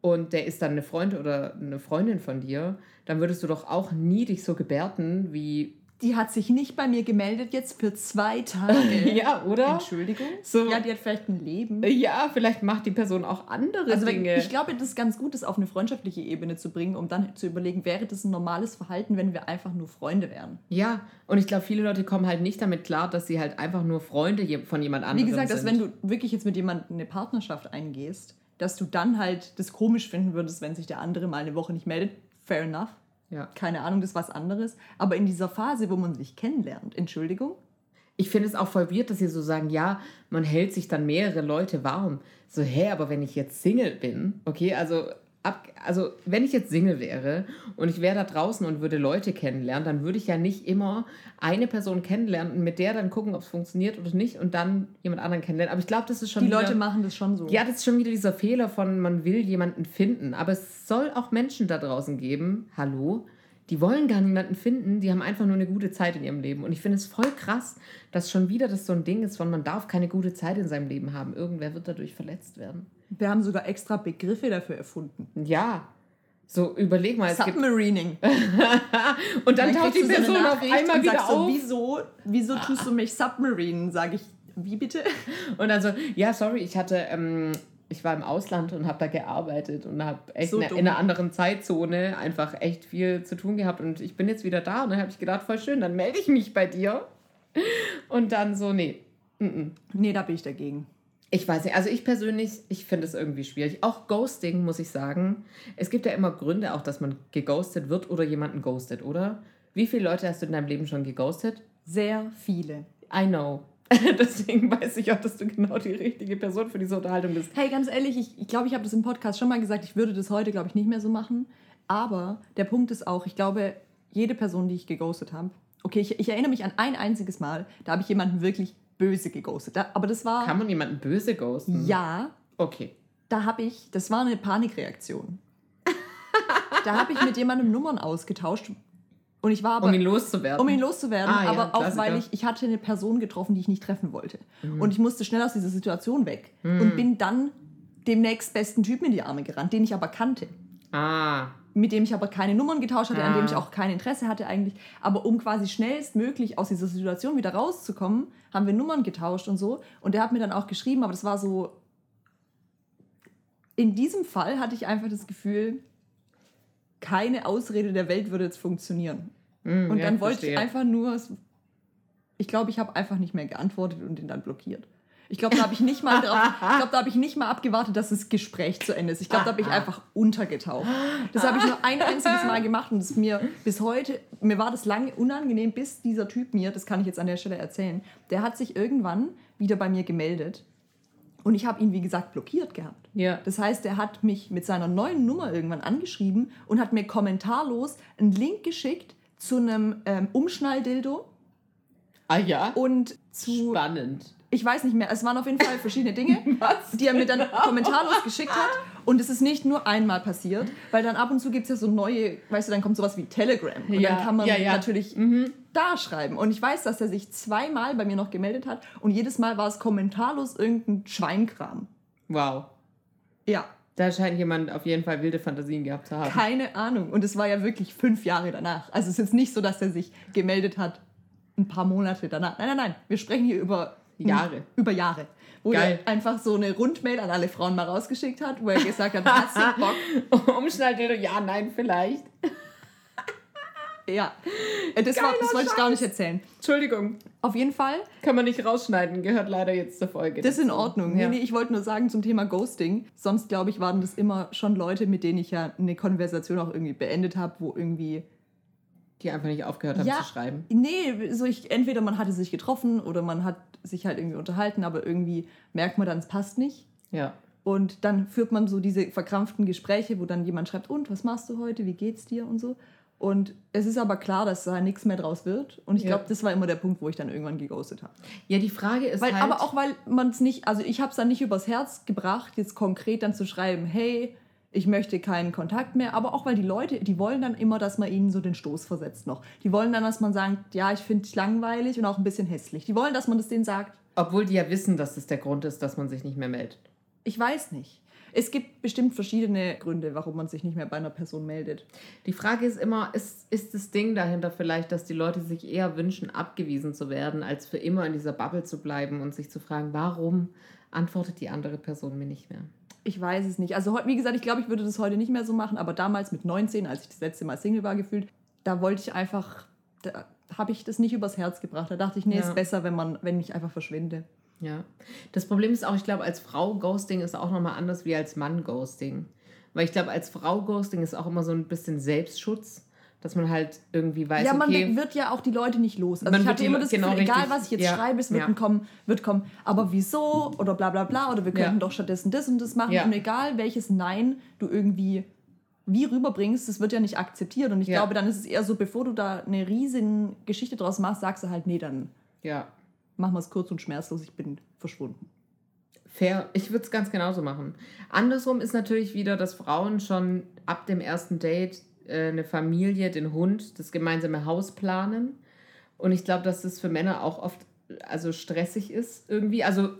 und der ist dann eine Freund oder eine Freundin von dir, dann würdest du doch auch nie dich so gebärden wie. Die hat sich nicht bei mir gemeldet jetzt für zwei Tage. Ja, oder? Entschuldigung? So- Ja, die hat vielleicht ein Leben. Ja, vielleicht macht die Person auch andere Also Dinge. ich glaube, das ist ganz gut, das auf eine freundschaftliche Ebene zu bringen, um dann zu überlegen, wäre das ein normales Verhalten, wenn wir einfach nur Freunde wären. Ja, und ich glaube, viele Leute kommen halt nicht damit klar, dass sie halt einfach nur Freunde von jemand anderem Wie gesagt, sind. dass wenn du wirklich jetzt mit jemandem eine Partnerschaft eingehst, dass du dann halt das komisch finden würdest, wenn sich der andere mal eine Woche nicht meldet. Fair enough. Ja. Keine Ahnung, das ist was anderes. Aber in dieser Phase, wo man sich kennenlernt, Entschuldigung, Ich finde es auch voll weird, dass sie so sagen, ja, man hält sich dann mehrere Leute warm. So, hä, aber wenn ich jetzt Single bin, okay, also, ab, also wenn ich jetzt Single wäre und ich wäre da draußen und würde Leute kennenlernen, dann würde ich ja nicht immer eine Person kennenlernen und mit der dann gucken, ob es funktioniert oder nicht und dann jemand anderen kennenlernen. Aber ich glaube, das ist schon die wieder, Leute machen das schon so. Ja, das ist schon wieder dieser Fehler von, man will jemanden finden. Aber es soll auch Menschen da draußen geben, hallo, die wollen gar niemanden finden, die haben einfach nur eine gute Zeit in ihrem Leben. Und ich finde es voll krass, dass schon wieder das so ein Ding ist von, man darf keine gute Zeit in seinem Leben haben. Irgendwer wird dadurch verletzt werden. Wir haben sogar extra Begriffe dafür erfunden. Ja, so überleg mal. Submarining. Und dann, taucht kriegst die du so Person auf einmal und wieder sagst so, auf. Wieso, wieso tust du mich submarinen? Sage ich, wie bitte? Und dann so, ja, sorry, ich hatte, ähm, ich war im Ausland und habe da gearbeitet und habe echt So ne, in einer anderen Zeitzone einfach echt viel zu tun gehabt und ich bin jetzt wieder da und dann habe ich gedacht, voll schön, dann melde ich mich bei dir. Und dann so, nee. mm, mm. Nee, da bin ich dagegen. Ich weiß nicht, also ich persönlich, ich finde es irgendwie schwierig. Auch Ghosting, muss ich sagen. Es gibt ja immer Gründe auch, dass man geghostet wird oder jemanden ghostet, oder? Wie viele Leute hast du in deinem Leben schon geghostet? Sehr viele. I know. Deswegen weiß ich auch, dass du genau die richtige Person für diese Unterhaltung bist. Hey, ganz ehrlich, ich glaube, ich, glaub, ich habe das im Podcast schon mal gesagt, ich würde das heute, glaube ich, nicht mehr so machen. Aber der Punkt ist auch, ich glaube, jede Person, die ich geghostet habe, okay, ich, ich erinnere mich an ein einziges Mal, da habe ich jemanden wirklich böse geghostet. Aber das war, Kann man jemanden böse ghosten? ja, Okay. da habe ich, das war eine Panikreaktion. da habe ich mit jemandem Nummern ausgetauscht und ich war aber... Um ihn loszuwerden. um ihn loszuwerden, Ah, ja, aber auch Klassiker. weil ich, ich hatte eine Person getroffen, die ich nicht treffen wollte. Mhm. Und ich musste schnell aus dieser Situation weg und bin dann dem nächstbesten Typen in die Arme gerannt, den ich aber kannte. Ah. Mit dem ich aber keine Nummern getauscht hatte, an dem Ah. ich auch kein Interesse hatte eigentlich. Aber um quasi schnellstmöglich aus dieser Situation wieder rauszukommen, haben wir Nummern getauscht und so. Und der hat mir dann auch geschrieben, aber das war so. In diesem Fall hatte ich einfach das Gefühl, keine Ausrede der Welt würde jetzt funktionieren. Hm, Und ja, dann wollte ich verstehe. einfach nur. Ich glaube, ich habe einfach nicht mehr geantwortet und ihn dann blockiert. Ich glaube, da habe ich nicht mal drauf, ich glaube, da habe ich nicht mal abgewartet, dass das Gespräch zu Ende ist. Ich glaube, da bin ich einfach untergetaucht. Das habe ich nur ein einziges Mal gemacht und es mir bis heute, mir war das lange unangenehm, bis dieser Typ mir, das kann ich jetzt an der Stelle erzählen, der hat sich irgendwann wieder bei mir gemeldet Und ich habe ihn, wie gesagt, blockiert gehabt. Ja. Das heißt, er hat mich mit seiner neuen Nummer irgendwann angeschrieben und hat mir kommentarlos einen Link geschickt zu einem ähm, Umschnalldildo Ah ja. und zu Spannend. Ich weiß nicht mehr, es waren auf jeden Fall verschiedene Dinge, Was? die er mir dann kommentarlos geschickt hat. Und es ist nicht nur einmal passiert, weil dann ab und zu gibt es ja so neue, weißt du, dann kommt sowas wie Telegram. Und Ja, dann kann man ja, ja. natürlich da schreiben. Und ich weiß, dass er sich zweimal bei mir noch gemeldet hat und jedes Mal war es kommentarlos irgendein Schweinkram. Wow. Ja, Da scheint jemand auf jeden Fall wilde Fantasien gehabt zu haben. keine Ahnung. Und es war ja wirklich fünf Jahre danach. Also es ist jetzt nicht so, dass er sich gemeldet hat ein paar Monate danach. Nein, nein, nein. Wir sprechen hier über Jahre. Über Jahre. Wo Geil. er einfach so eine Rundmail an alle Frauen mal rausgeschickt hat, wo er gesagt hat, hast du Bock? Umschnalldildo, ja, nein, vielleicht. Ja. Äh, Das, war, das wollte ich gar nicht erzählen. Entschuldigung, Auf jeden Fall, kann man nicht rausschneiden, gehört leider jetzt zur Folge. das ist in. Ordnung. Ja. Nee, nee, ich wollte nur sagen zum Thema Ghosting. Sonst, glaube ich, waren das immer schon Leute, mit denen ich ja eine Konversation auch irgendwie beendet habe, wo irgendwie Die einfach nicht aufgehört haben Ja. zu schreiben. Nee, so ich, entweder man hatte sich getroffen oder man hat sich halt irgendwie unterhalten, aber irgendwie merkt man dann, es passt nicht. Ja. Und dann führt man so diese verkrampften Gespräche, wo dann jemand schreibt, und was machst du heute, wie geht's dir und so. Und es ist aber klar, dass da nichts mehr draus wird. Und ich Ja. glaube, das war immer der Punkt, wo ich dann irgendwann geghostet habe. Ja, die Frage ist Weil, halt... aber auch, weil man es nicht, also ich habe es dann nicht übers Herz gebracht, jetzt konkret dann zu schreiben, hey, ich möchte keinen Kontakt mehr, aber auch weil die Leute, die wollen dann immer, dass man ihnen so den Stoß versetzt noch. Die wollen dann, dass man sagt, ja, ich finde dich langweilig und auch ein bisschen hässlich. Die wollen, dass man das denen sagt. Obwohl die ja wissen, dass das der Grund ist, dass man sich nicht mehr meldet. Ich weiß nicht. Es gibt bestimmt verschiedene Gründe, warum man sich nicht mehr bei einer Person meldet. Die Frage ist immer, ist, ist das Ding dahinter vielleicht, dass die Leute sich eher wünschen, abgewiesen zu werden, als für immer in dieser Bubble zu bleiben und sich zu fragen, warum antwortet die andere Person mir nicht mehr? Ich weiß es nicht. Also, wie gesagt, ich glaube, ich würde das heute nicht mehr so machen, aber damals mit 19, als ich das letzte Mal Single war, gefühlt, da wollte ich einfach, da habe ich das nicht übers Herz gebracht. Da dachte ich, nee, Ja. ist besser, wenn, man, wenn ich einfach verschwinde. Ja. Das Problem ist auch, ich glaube, als Frau Ghosting ist auch nochmal anders wie als Mann Ghosting. Weil ich glaube, als Frau Ghosting ist auch immer so ein bisschen Selbstschutz, dass man halt irgendwie weiß, ja, man okay, wird ja auch die Leute nicht los. Also Man ich hatte immer das genau Gefühl, egal richtig, was ich jetzt ja, schreibe, es wird ja. kommen, wird kommen. Aber wieso? Oder bla bla bla. Oder wir Ja. könnten doch stattdessen das und das machen. Ja. Und egal welches Nein du irgendwie wie rüberbringst, das wird ja nicht akzeptiert. Und ich Ja. glaube, dann ist es eher so, bevor du da eine riesen Geschichte draus machst, sagst du halt, nee, dann ja, machen wir es kurz und schmerzlos, ich bin verschwunden. Fair, ich würde es ganz genauso machen. Andersrum ist natürlich wieder, dass Frauen schon ab dem ersten Date äh, eine Familie, den Hund, das gemeinsame Haus planen. Und ich glaube, dass das für Männer auch oft also stressig ist irgendwie. Also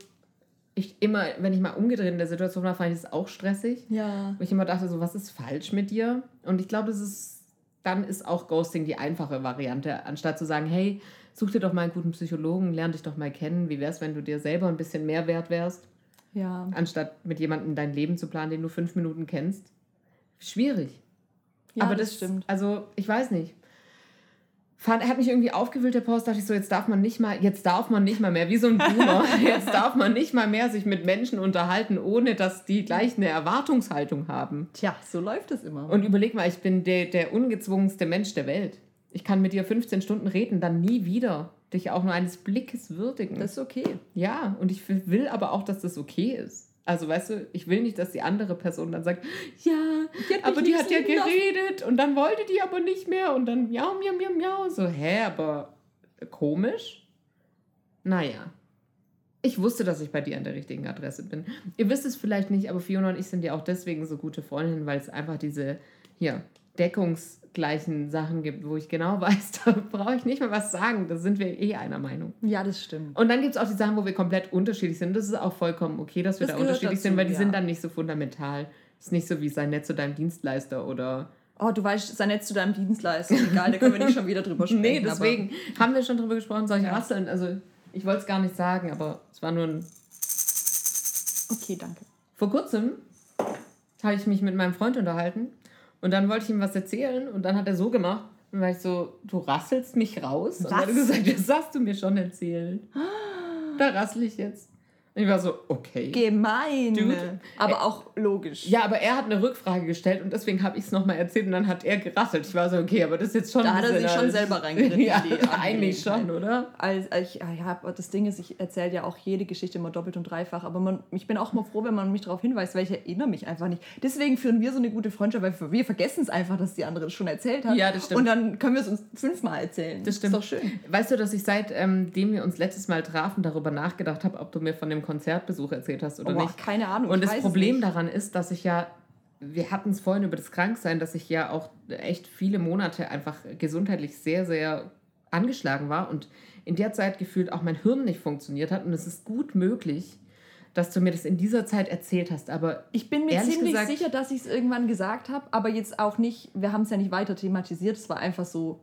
ich immer, wenn ich mal umgedreht in der Situation war, fand ich das auch stressig. Ja. Wo ich immer dachte, so, was ist falsch mit dir? Und ich glaube, das ist, dann ist auch Ghosting die einfache Variante, anstatt zu sagen, hey, such dir doch mal einen guten Psychologen, lern dich doch mal kennen. Wie wär's, wenn du dir selber ein bisschen mehr wert wärst? Ja. anstatt mit jemandem dein Leben zu planen, den du fünf Minuten kennst. Schwierig. Ja, Aber das das, stimmt. Also, ich weiß nicht. Fand, er hat mich irgendwie aufgewühlt, der Post, dachte ich so, jetzt darf man nicht mal, jetzt darf man nicht mal mehr, wie so ein Boomer, jetzt darf man nicht mal mehr sich mit Menschen unterhalten, ohne dass die gleich eine Erwartungshaltung haben. Tja, so läuft es immer. Und überleg mal, ich bin der, der ungezwungenste Mensch der Welt. Ich kann mit dir 15 Stunden reden, dann nie wieder dich auch nur eines Blickes würdigen. das ist okay. Ja, und ich will aber auch, dass das okay ist. Also, weißt du, ich will nicht, dass die andere Person dann sagt, ja, aber die hat ja lassen. geredet und dann wollte die aber nicht mehr und dann miau, miau, miau, miau. So, hä, aber komisch? Naja. Ich wusste, dass ich bei dir an der richtigen Adresse bin. Ihr wisst es vielleicht nicht, aber Fiona und ich sind ja auch deswegen so gute Freundinnen, weil es einfach diese, hier, deckungsgleichen Sachen gibt, wo ich genau weiß, da brauche ich nicht mehr was sagen. Da sind wir eh einer Meinung. Ja, das stimmt. Und dann gibt es auch die Sachen, wo wir komplett unterschiedlich sind. Das ist auch vollkommen okay, dass wir Das da unterschiedlich dazu, sind, weil die ja. sind dann nicht so fundamental. ist nicht so wie sei nett zu deinem Dienstleister oder. Oh, du weißt, sei nett zu deinem Dienstleister. Egal, da können wir nicht schon wieder drüber sprechen. Nee, deswegen haben wir schon drüber gesprochen, solche Ja. Rasseln. Also ich wollte es gar nicht sagen, aber es war nur ein. Okay, danke. Vor kurzem habe ich mich mit meinem Freund unterhalten und dann wollte ich ihm was erzählen und dann hat er so gemacht. Und war ich so, du rasselst mich raus? Und dann hat er Was? gesagt, das hast du mir schon erzählt. Da rassel ich jetzt. Ich war so, okay. Gemein. Dude. Aber auch logisch. Ja, aber er hat eine Rückfrage gestellt und deswegen habe ich es nochmal erzählt und dann hat er gerasselt. Ich war so, okay, aber das ist jetzt schon. Da hat er sich schon selber reingeritten in ja, eigentlich schon, oder? Als, als ich, ja, das Ding ist, ich erzähle ja auch jede Geschichte immer doppelt und dreifach, aber man, ich bin auch mal froh, wenn man mich darauf hinweist, weil ich erinnere mich einfach nicht. Deswegen führen wir so eine gute Freundschaft, weil wir vergessen es einfach, dass die andere es schon erzählt hat. Ja, das stimmt. Und dann können wir es uns fünfmal erzählen. Das stimmt. Ist doch schön. Weißt du, dass ich seitdem wir uns letztes Mal trafen, darüber nachgedacht habe, ob du mir von dem Konzertbesuch erzählt hast oder Boah, nicht? keine Ahnung. Und das Problem daran ist, dass ich ja, wir hatten es vorhin über das Kranksein, dass ich ja auch echt viele Monate einfach gesundheitlich sehr, sehr angeschlagen war und in der Zeit gefühlt auch mein Hirn nicht funktioniert hat. Und es ist gut möglich, dass du mir das in dieser Zeit erzählt hast. Aber Ich bin mir ziemlich gesagt- sicher, dass ich es irgendwann gesagt habe, aber jetzt auch nicht, wir haben es ja nicht weiter thematisiert, es war einfach so,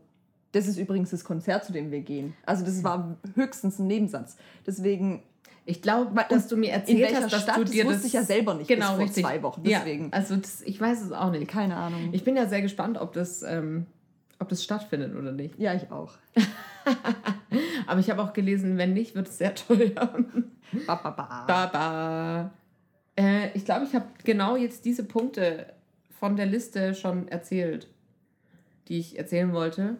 das ist übrigens das Konzert, zu dem wir gehen. Also das war höchstens ein Nebensatz. Deswegen, ich glaube, dass du mir erzählt hast, dass Stadt, du das dir wusste das ich ja selber nicht genau bis vor richtig. zwei Wochen, Ja, deswegen. also das, ich weiß es auch nicht. keine Ahnung. Ich bin ja sehr gespannt, ob das, ähm, ob das stattfindet oder nicht. ja, ich auch. Aber ich habe auch gelesen, wenn nicht, wird es sehr teuer. Ba, ba, ba. Baba. Äh, ich glaube, ich habe genau jetzt diese Punkte von der Liste schon erzählt, die ich erzählen wollte.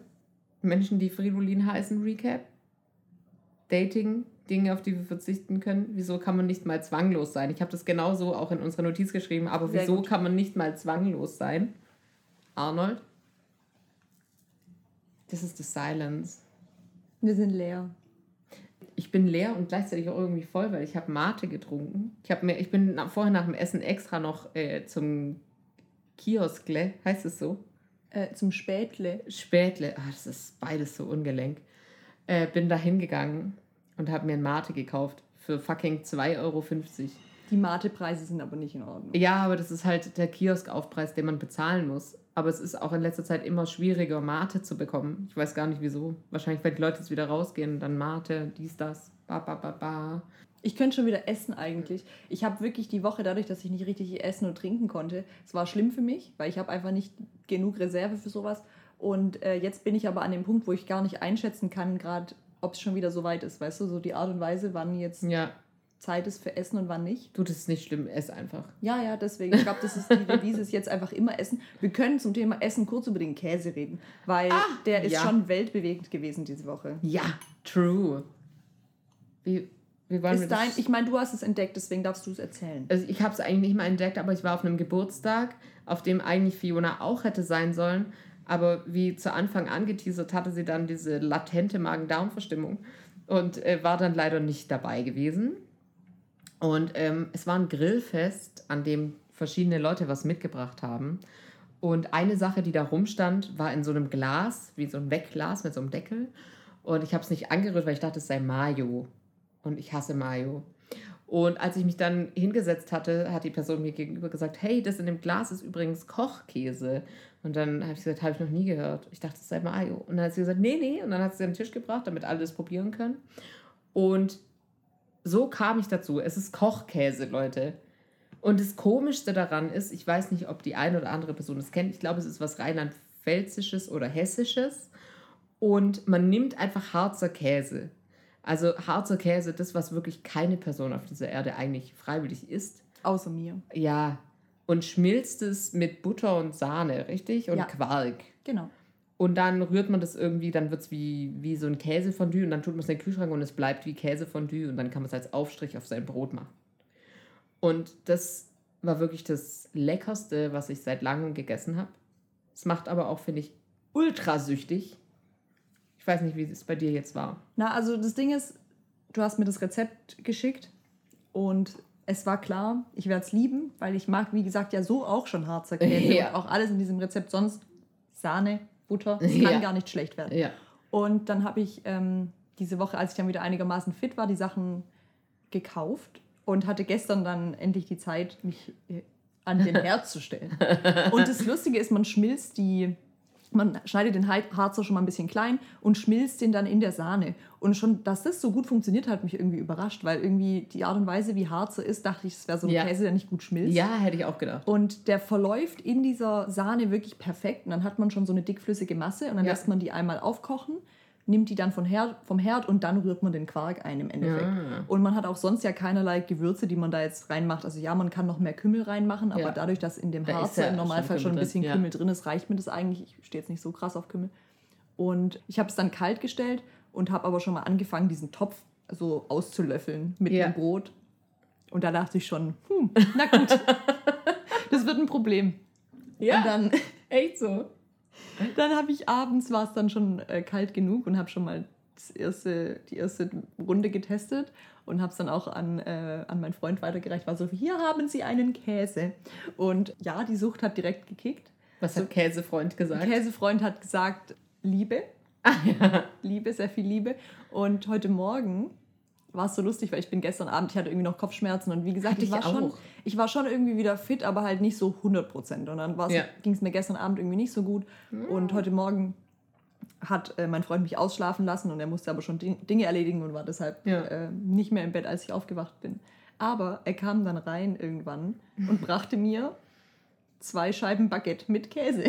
Menschen, die Fridolin heißen, Recap. Dating, Dinge, auf die wir verzichten können. Wieso kann man nicht mal zwanglos sein? Ich habe das genauso auch in unserer Notiz geschrieben, aber Sehr wieso gut. kann man nicht mal zwanglos sein? Arnold? Das ist the silence. Wir sind leer. Ich bin leer und gleichzeitig auch irgendwie voll, weil ich habe Mate getrunken. Ich, hab mir, ich bin nach, vorher nach dem Essen extra noch äh, zum Kioskle, heißt es so? Äh, zum Spätle. Spätle, ah, das ist beides so ungelenk. Äh, bin da hingegangen und habe mir ein Mate gekauft für fucking 2,50 Euro. Die Mate-Preise sind aber nicht in Ordnung. Ja, aber das ist halt der Kioskaufpreis, den man bezahlen muss. Aber es ist auch in letzter Zeit immer schwieriger, Mate zu bekommen. Ich weiß gar nicht wieso. Wahrscheinlich, weil die Leute jetzt wieder rausgehen, dann Mate, dies, das, ba, ba, ba, ba. Ich könnte schon wieder essen eigentlich. Ich habe wirklich die Woche, dadurch, dass ich nicht richtig essen und trinken konnte, es war schlimm für mich, weil ich habe einfach nicht genug Reserve für sowas. Und äh, jetzt bin ich aber an dem Punkt, wo ich gar nicht einschätzen kann, gerade ob es schon wieder so weit ist. Weißt du, so die Art und Weise, wann jetzt Ja, Zeit ist für Essen und wann nicht. du, das ist nicht schlimm, ess einfach. Ja, ja, deswegen. Ich glaube, das ist die Devise, ist jetzt einfach immer Essen. Wir können zum Thema Essen kurz über den Käse reden, weil der ist ja. schon weltbewegend gewesen diese Woche. Ja, true. Wie, wie wollen wir Ist dein, das? ich meine, du hast es entdeckt, deswegen darfst du es erzählen. also ich habe es eigentlich nicht mal entdeckt, aber ich war auf einem Geburtstag, auf dem eigentlich Fiona auch hätte sein sollen. Aber wie zu Anfang angeteasert, hatte sie dann diese latente Magen-Darm-Verstimmung und äh, war dann leider nicht dabei gewesen. Und ähm, es war ein Grillfest, an dem verschiedene Leute was mitgebracht haben. Und eine Sache, die da rumstand, war in so einem Glas, wie so ein Wegglas mit so einem Deckel. Und ich habe es nicht angerührt, weil ich dachte, es sei Mayo. Und ich hasse Mayo. Und als ich mich dann hingesetzt hatte, hat die Person mir gegenüber gesagt, hey, das in dem Glas ist übrigens Kochkäse. Und dann habe ich gesagt, habe ich noch nie gehört. Ich dachte, es sei Mayo. Und dann hat sie gesagt, nee, nee. Und dann hat sie den Tisch gebracht, damit alle das probieren können. Und so kam ich dazu. Es ist Kochkäse, Leute. Und das Komischste daran ist, ich weiß nicht, ob die eine oder andere Person es kennt. Ich glaube, es ist was Rheinland-Pfälzisches oder Hessisches. Und man nimmt einfach Harzer Käse. Also Harzer Käse, das, was wirklich keine Person auf dieser Erde eigentlich freiwillig isst. Außer mir. Ja. Und schmilzt es mit Butter und Sahne, richtig? Und Ja. Quark. Genau. Und dann rührt man das irgendwie, dann wird es wie, wie so ein Käsefondue und dann tut man es in den Kühlschrank und es bleibt wie Käsefondue und dann kann man es als Aufstrich auf sein Brot machen. Und das war wirklich das Leckerste, was ich seit langem gegessen habe. Es macht aber auch, finde ich, ultra süchtig. Ich weiß nicht, wie es bei dir jetzt war. Na, also das Ding ist, du hast mir das Rezept geschickt und es war klar, ich werde es lieben, weil ich mag, wie gesagt, ja so auch schon Harzer Käse Ja. und auch alles in diesem Rezept sonst Sahne, Butter, das kann Ja. gar nicht schlecht werden. Ja. Und dann habe ich ähm, diese Woche, als ich dann wieder einigermaßen fit war, die Sachen gekauft und hatte gestern dann endlich die Zeit, mich äh, an den Herd zu stellen. Und das Lustige ist, man schmilzt die, man schneidet den Harzer schon mal ein bisschen klein und schmilzt den dann in der Sahne. Und schon, dass das so gut funktioniert, hat mich irgendwie überrascht, weil irgendwie die Art und Weise, wie Harzer ist, dachte ich, es wäre so ein Ja. Käse, der nicht gut schmilzt. Ja, hätte ich auch gedacht. Und der verläuft in dieser Sahne wirklich perfekt. Und dann hat man schon so eine dickflüssige Masse und dann Ja. lässt man die einmal aufkochen. Nimmt die dann von Herd, vom Herd und dann rührt man den Quark ein im Endeffekt. Ja. Und man hat auch sonst ja keinerlei Gewürze, die man da jetzt reinmacht. Also ja, man kann noch mehr Kümmel reinmachen, aber Ja. dadurch, dass in dem Da Harzer ja im schon Normalfall schon ein Kümmel bisschen drin. Kümmel drin ist, reicht mir das eigentlich. Ich stehe jetzt nicht so krass auf Kümmel. Und ich habe es dann kalt gestellt und habe aber schon mal angefangen, diesen Topf so auszulöffeln mit dem Brot. Und da dachte ich schon, hm, na gut, das wird ein Problem. Ja, Und dann, echt so. Dann habe ich abends, war es dann schon äh, kalt genug und habe schon mal erste, die erste Runde getestet und habe es dann auch an, äh, an meinen Freund weitergereicht. War so, hier haben Sie einen Käse. Und ja, die Sucht hat direkt gekickt. Was hat Käsefreund gesagt? Käsefreund hat gesagt, Liebe. Ah, ja. Liebe, sehr viel Liebe. Und heute Morgen war es so lustig, weil ich bin gestern Abend, ich hatte irgendwie noch Kopfschmerzen und wie gesagt, Hatte ich ich war, schon, ich war schon irgendwie wieder fit, aber halt nicht so 100 Prozent. Und dann Ja. ging es mir gestern Abend irgendwie nicht so gut. Und heute Morgen hat äh, mein Freund mich ausschlafen lassen und er musste aber schon Ding- Dinge erledigen und war deshalb Ja. äh, nicht mehr im Bett, als ich aufgewacht bin. Aber er kam dann rein irgendwann und brachte mir zwei Scheiben Baguette mit Käse.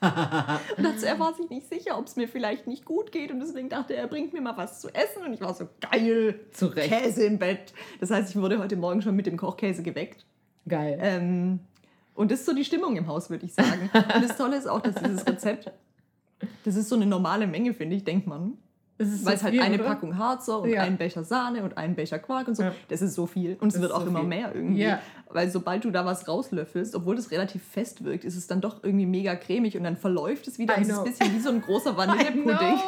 Und dazu, er war sich nicht sicher, ob es mir vielleicht nicht gut geht und deswegen dachte er, er bringt mir mal was zu essen und ich war so geil, Zu Recht. Käse im Bett. Das heißt, ich wurde heute Morgen schon mit dem Kochkäse geweckt. Geil. Ähm, und das ist so die Stimmung im Haus, würde ich sagen. Und das Tolle ist auch, dass dieses Rezept, das ist so eine normale Menge, finde ich, denkt man. Weil so es halt viel, eine oder? Packung Harzer und Ja. ein Becher Sahne und ein Becher Quark und so. Ja. Das ist so viel. Und es Das wird auch so immer viel. mehr irgendwie. Ja. Weil sobald du da was rauslöffelst, obwohl das relativ fest wirkt, ist es dann doch irgendwie mega cremig und dann verläuft es wieder. Es ist ein bisschen wie so ein großer Vanillepudding,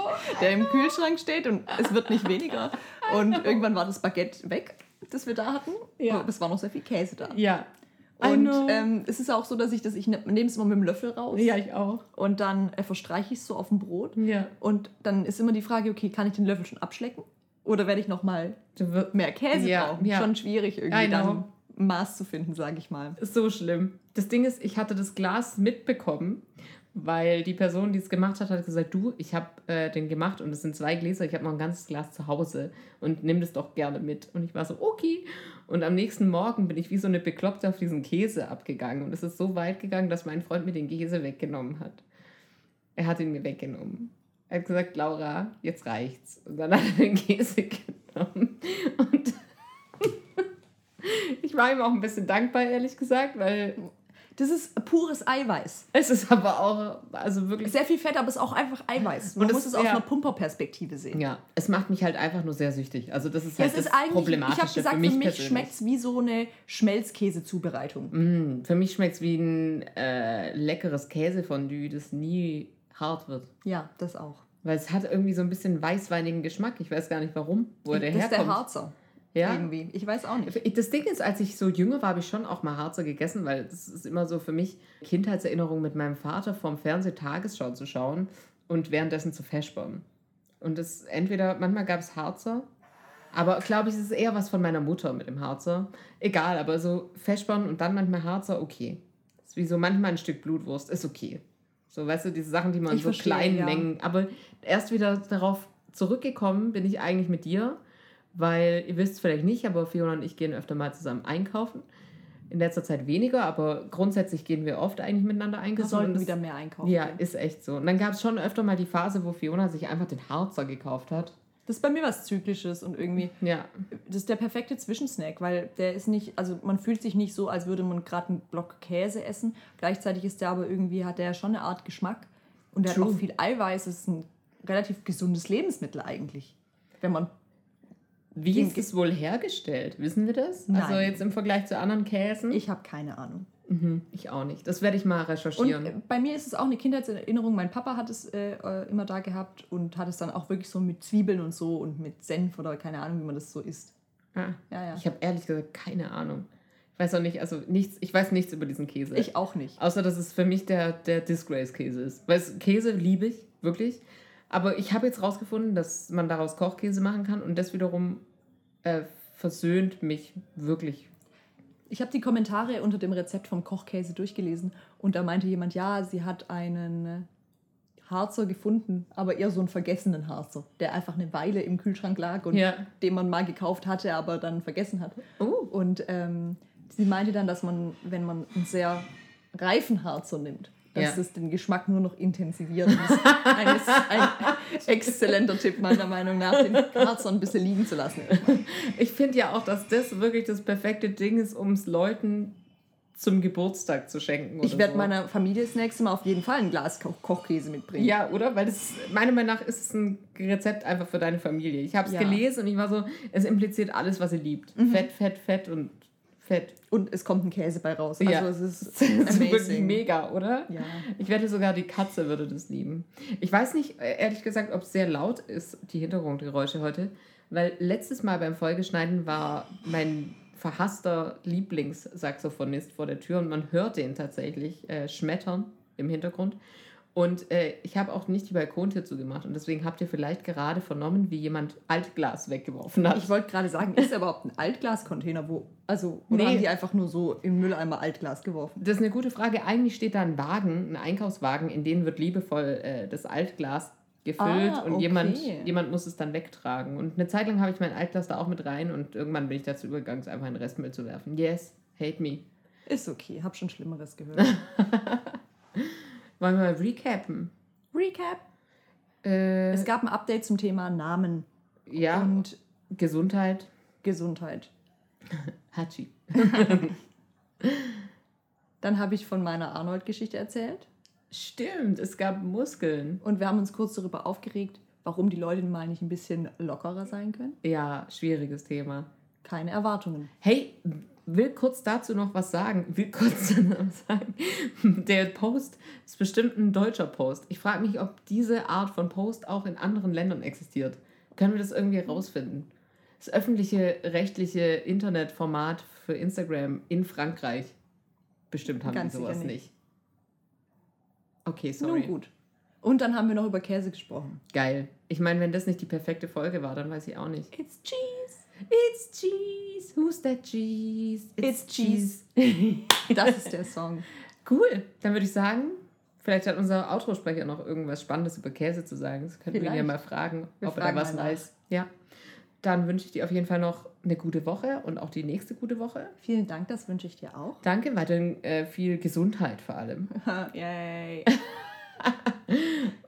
der im Kühlschrank steht und es wird nicht weniger. Und irgendwann war das Baguette weg, das wir da hatten. Ja. Und es war noch sehr viel Käse da. Ja. Und ähm, es ist auch so, dass ich das, ich ne- nehme es immer mit dem Löffel raus ja, ich auch. und dann äh, verstreiche ich es so auf dem Brot. Ja. Und dann ist immer die Frage, okay, kann ich den Löffel schon abschlecken? Oder werde ich nochmal mehr Käse Ja, brauchen? ja. Schon schwierig irgendwie dann ein Maß zu finden, sage ich mal. so schlimm. Das Ding ist, ich hatte das Glas mitbekommen, weil die Person, die es gemacht hat, hat gesagt, du, ich habe äh, den gemacht und es sind zwei Gläser, ich habe noch ein ganzes Glas zu Hause und nimm das doch gerne mit. Und ich war so, okay. Und am nächsten Morgen bin ich wie so eine Bekloppte auf diesen Käse abgegangen und es ist so weit gegangen, dass mein Freund mir den Käse weggenommen hat. Er hat ihn mir weggenommen. Er hat gesagt, Laura, jetzt reicht's. Und dann hat er den Käse genommen. Und ich war ihm auch ein bisschen dankbar, ehrlich gesagt, weil Das ist pures Eiweiß. es ist aber auch, also wirklich. Sehr viel Fett, aber es ist auch einfach Eiweiß. Man Und muss es aus ja. einer Pumperperspektive sehen. Ja, es macht mich halt einfach nur sehr süchtig. Also das ist Ja, halt es ist das eigentlich, ich Problematische habe gesagt, für mich, für mich schmeckt es wie so eine Schmelzkäsezubereitung. Mm, für mich schmeckt es wie ein äh, leckeres Käsefondue, das nie hart wird. Ja, das auch. Weil es hat irgendwie so ein bisschen weißweinigen Geschmack. Ich weiß gar nicht warum, wo der das ist der herkommt. Harzer. Ja. Irgendwie. Ich weiß auch nicht. Das Ding ist, als ich so jünger war, habe ich schon auch mal Harzer gegessen, weil das ist immer so für mich Kindheitserinnerung mit meinem Vater vorm Fernseh Tagesschau zu schauen und währenddessen zu feschbern. Und das entweder, manchmal gab es Harzer, aber glaube ich, es ist eher was von meiner Mutter mit dem Harzer. Egal, aber so feschbern und dann manchmal Harzer, okay. ist wie so manchmal ein Stück Blutwurst, ist okay. So, weißt du, diese Sachen, die man Ich so verstehe, kleinen ja. Mengen. Aber erst wieder darauf zurückgekommen bin ich eigentlich mit dir, weil ihr wisst es vielleicht nicht, aber Fiona und ich gehen öfter mal zusammen einkaufen. In letzter Zeit weniger, aber grundsätzlich gehen wir oft eigentlich miteinander Wir einkaufen. sollten und das- wieder mehr einkaufen. Ja, gehen. ist echt so. Und dann gab es schon öfter mal die Phase, wo Fiona sich einfach den Harzer gekauft hat. Das ist bei mir was Zyklisches und irgendwie, Ja, das ist der perfekte Zwischensnack, weil der ist nicht, also man fühlt sich nicht so, als würde man gerade einen Block Käse essen. Gleichzeitig ist der aber irgendwie, hat der schon eine Art Geschmack und der True. hat auch viel Eiweiß. Es ist ein relativ gesundes Lebensmittel eigentlich. Wenn man, wie ist es wohl hergestellt? Wissen wir das? Also Nein. jetzt im Vergleich zu anderen Käsen? ich habe keine Ahnung. mhm, ich auch nicht. Das werde ich mal Und recherchieren. äh, bei mir ist es auch eine Kindheitserinnerung. Mein Papa hat es äh, äh, immer da gehabt und hat es dann auch wirklich so mit Zwiebeln und so und mit Senf oder keine Ahnung, wie man das so isst. ah, Ja, ja. ich habe ehrlich gesagt keine Ahnung. Ich weiß auch nicht, also nichts, ich weiß nichts über diesen Käse. Ich auch nicht. Außer, dass es für mich der, der Disgrace-Käse ist. Weil Käse liebe ich, wirklich. Aber ich habe jetzt rausgefunden, dass man daraus Kochkäse machen kann und das wiederum äh, versöhnt mich wirklich. Ich habe die Kommentare unter dem Rezept vom Kochkäse durchgelesen und da meinte jemand, ja, sie hat einen äh, Harzer gefunden, aber eher so einen vergessenen Harzer, der einfach eine Weile im Kühlschrank lag und Ja. den man mal gekauft hatte, aber dann vergessen hat. Oh. Und ähm, sie meinte dann, dass man, wenn man einen sehr reifen Harzer nimmt, dass Ja. es den Geschmack nur noch intensiviert. Das ist ein, ein exzellenter Tipp meiner Meinung nach, den Harzer ein bisschen liegen zu lassen. Ich finde ja auch, dass das wirklich das perfekte Ding ist, um es Leuten zum Geburtstag zu schenken. Ich werde so. meiner Familie das nächste Mal auf jeden Fall ein Glas Koch Kochkäse mitbringen. Ja, oder? Weil das, meiner Meinung nach ist es ein Rezept einfach für deine Familie. Ich habe es Ja. Mhm. gelesen und ich war so, es impliziert alles, was ihr liebt. Fett, Fett, Fett und Fett. Und es kommt ein Käse bei raus. Also Ja. es ist ist wirklich amazing. mega, oder? Ja. Ich wette sogar, die Katze würde das lieben. Ich weiß nicht, ehrlich gesagt, ob es sehr laut ist, die Hintergrundgeräusche heute, weil letztes Mal beim Folgeschneiden war mein verhasster Lieblingssaxophonist vor der Tür und man hört den tatsächlich äh, schmettern im Hintergrund. Und äh, ich habe auch nicht die Balkontür zugemacht und deswegen habt ihr vielleicht gerade vernommen, wie jemand Altglas weggeworfen hat. Ich wollte gerade sagen, ist er überhaupt ein Altglascontainer, wo, also, oder Nee. haben die einfach nur so im Mülleimer Altglas geworfen? Das ist eine gute Frage. Eigentlich steht da ein Wagen, ein Einkaufswagen, in den wird liebevoll äh, das Altglas gefüllt Ah, und okay. jemand, jemand muss es dann wegtragen. Und eine Zeit lang habe ich mein Altglas da auch mit rein und irgendwann bin ich dazu übergegangen, es einfach in den Restmüll zu werfen. Yes, hate me. Ist okay, hab schon Schlimmeres gehört. Wollen wir mal recappen? Recap. Äh, Es gab ein Update zum Thema Namen ja, und Gesundheit. Gesundheit. Hachi. Dann habe ich von meiner Arnold-Geschichte erzählt Stimmt, es gab Muskeln. und wir haben uns kurz darüber aufgeregt, warum die Leute mal nicht ein bisschen lockerer sein können. Ja, schwieriges Thema. Keine Erwartungen. Hey, will kurz dazu noch was sagen. Will kurz sagen. Der Post ist bestimmt ein deutscher Post. Ich frage mich, ob diese Art von Post auch in anderen Ländern existiert. Können wir das irgendwie rausfinden? Das öffentliche rechtliche Internetformat für Instagram in Frankreich. Bestimmt haben Ganz die sowas nicht. nicht. Okay, Nun sorry. gut. Und dann haben wir noch über Käse gesprochen. Geil. Ich meine, wenn das nicht die perfekte Folge war, dann weiß ich auch nicht. It's cheese. It's cheese. Who's that cheese? It's cheese. Das ist der Song. Cool. Dann würde ich sagen, vielleicht hat unser Outro-Sprecher noch irgendwas Spannendes über Käse zu sagen. Das könnten wir ihn ja mal fragen, Wir ob er fragen da was weiß. Ja. Dann wünsche ich dir auf jeden Fall noch eine gute Woche und auch die nächste gute Woche. Vielen Dank, das wünsche ich dir auch. Danke, weiterhin äh, viel Gesundheit vor allem. Yay.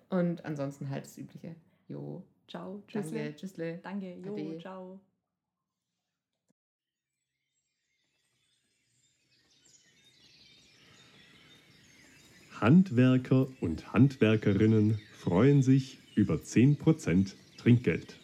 Und ansonsten halt das Übliche. Jo, Ciao. danke, Tschüssle. tschüssle. Danke. Jo, Ade. ciao. Handwerker und Handwerkerinnen freuen sich über 10% Trinkgeld.